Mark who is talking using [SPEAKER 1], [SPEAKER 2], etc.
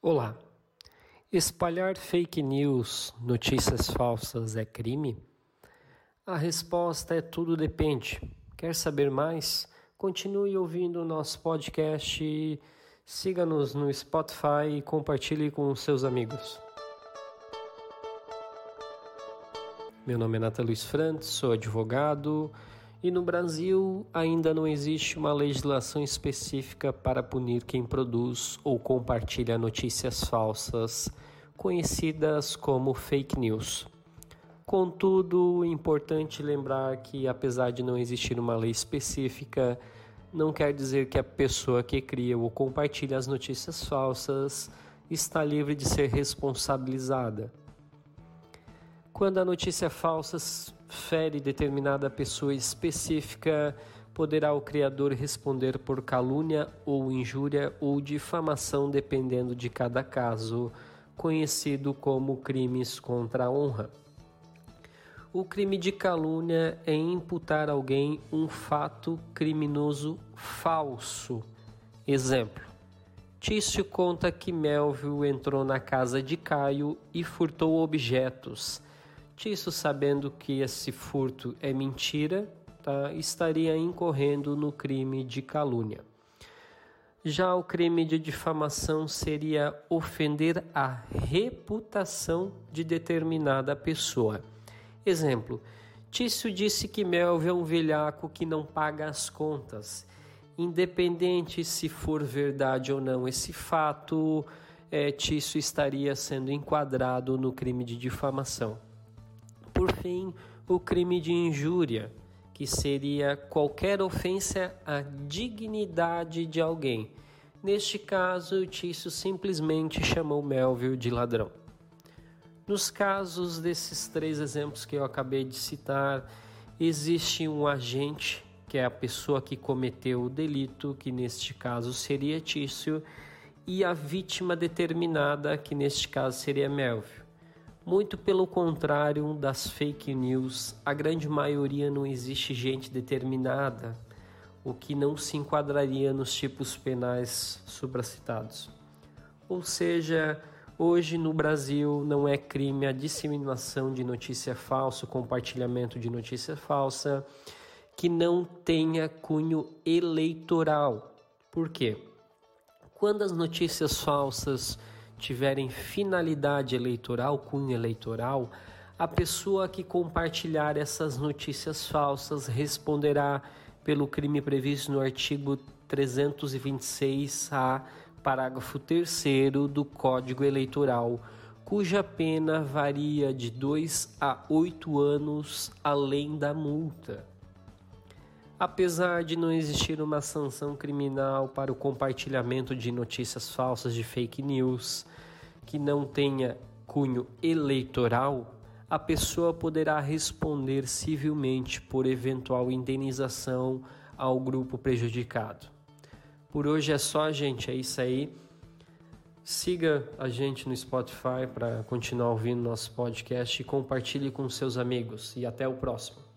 [SPEAKER 1] Olá! Espalhar fake news, notícias falsas é crime? A resposta é tudo depende. Quer saber mais? Continue ouvindo o nosso podcast, siga-nos no Spotify e compartilhe com seus amigos. Meu nome é Nata Luiz Frantes, sou advogado e no Brasil ainda não existe uma legislação específica para punir quem produz ou compartilha notícias falsas, conhecidas como fake news. Contudo, é importante lembrar que, apesar de não existir uma lei específica, não quer dizer que a pessoa que cria ou compartilha as notícias falsas está livre de ser responsabilizada. Quando a notícia falsa fere determinada pessoa específica, poderá o criador responder por calúnia ou injúria ou difamação, dependendo de cada caso, conhecido como crimes contra a honra. O crime de calúnia é imputar a alguém um fato criminoso falso. Exemplo: Tício conta que Melville entrou na casa de Caio e furtou objetos Tício, sabendo que esse furto é mentira, tá, estaria incorrendo no crime de calúnia. Já o crime de difamação seria ofender a reputação de determinada pessoa. Exemplo: Tício disse que Melvio é um velhaco que não paga as contas. Independente se for verdade ou não esse fato, é, Tício estaria sendo enquadrado no crime de difamação por fim, o crime de injúria, que seria qualquer ofensa à dignidade de alguém. Neste caso, Tício simplesmente chamou Melville de ladrão. Nos casos desses três exemplos que eu acabei de citar, existe um agente, que é a pessoa que cometeu o delito, que neste caso seria Tício, e a vítima determinada, que neste caso seria Melville. Muito pelo contrário das fake news, a grande maioria não existe gente determinada, o que não se enquadraria nos tipos penais supracitados. Ou seja, hoje no Brasil não é crime a disseminação de notícia falsa, o compartilhamento de notícia falsa, que não tenha cunho eleitoral. Por quê? Quando as notícias falsas tiverem finalidade eleitoral, cunho eleitoral, a pessoa que compartilhar essas notícias falsas responderá pelo crime previsto no artigo 326-A, parágrafo 3 do Código Eleitoral, cuja pena varia de 2 a 8 anos além da multa. Apesar de não existir uma sanção criminal para o compartilhamento de notícias falsas de fake news que não tenha cunho eleitoral, a pessoa poderá responder civilmente por eventual indenização ao grupo prejudicado. Por hoje é só, gente, é isso aí. Siga a gente no Spotify para continuar ouvindo nosso podcast e compartilhe com seus amigos. E até o próximo.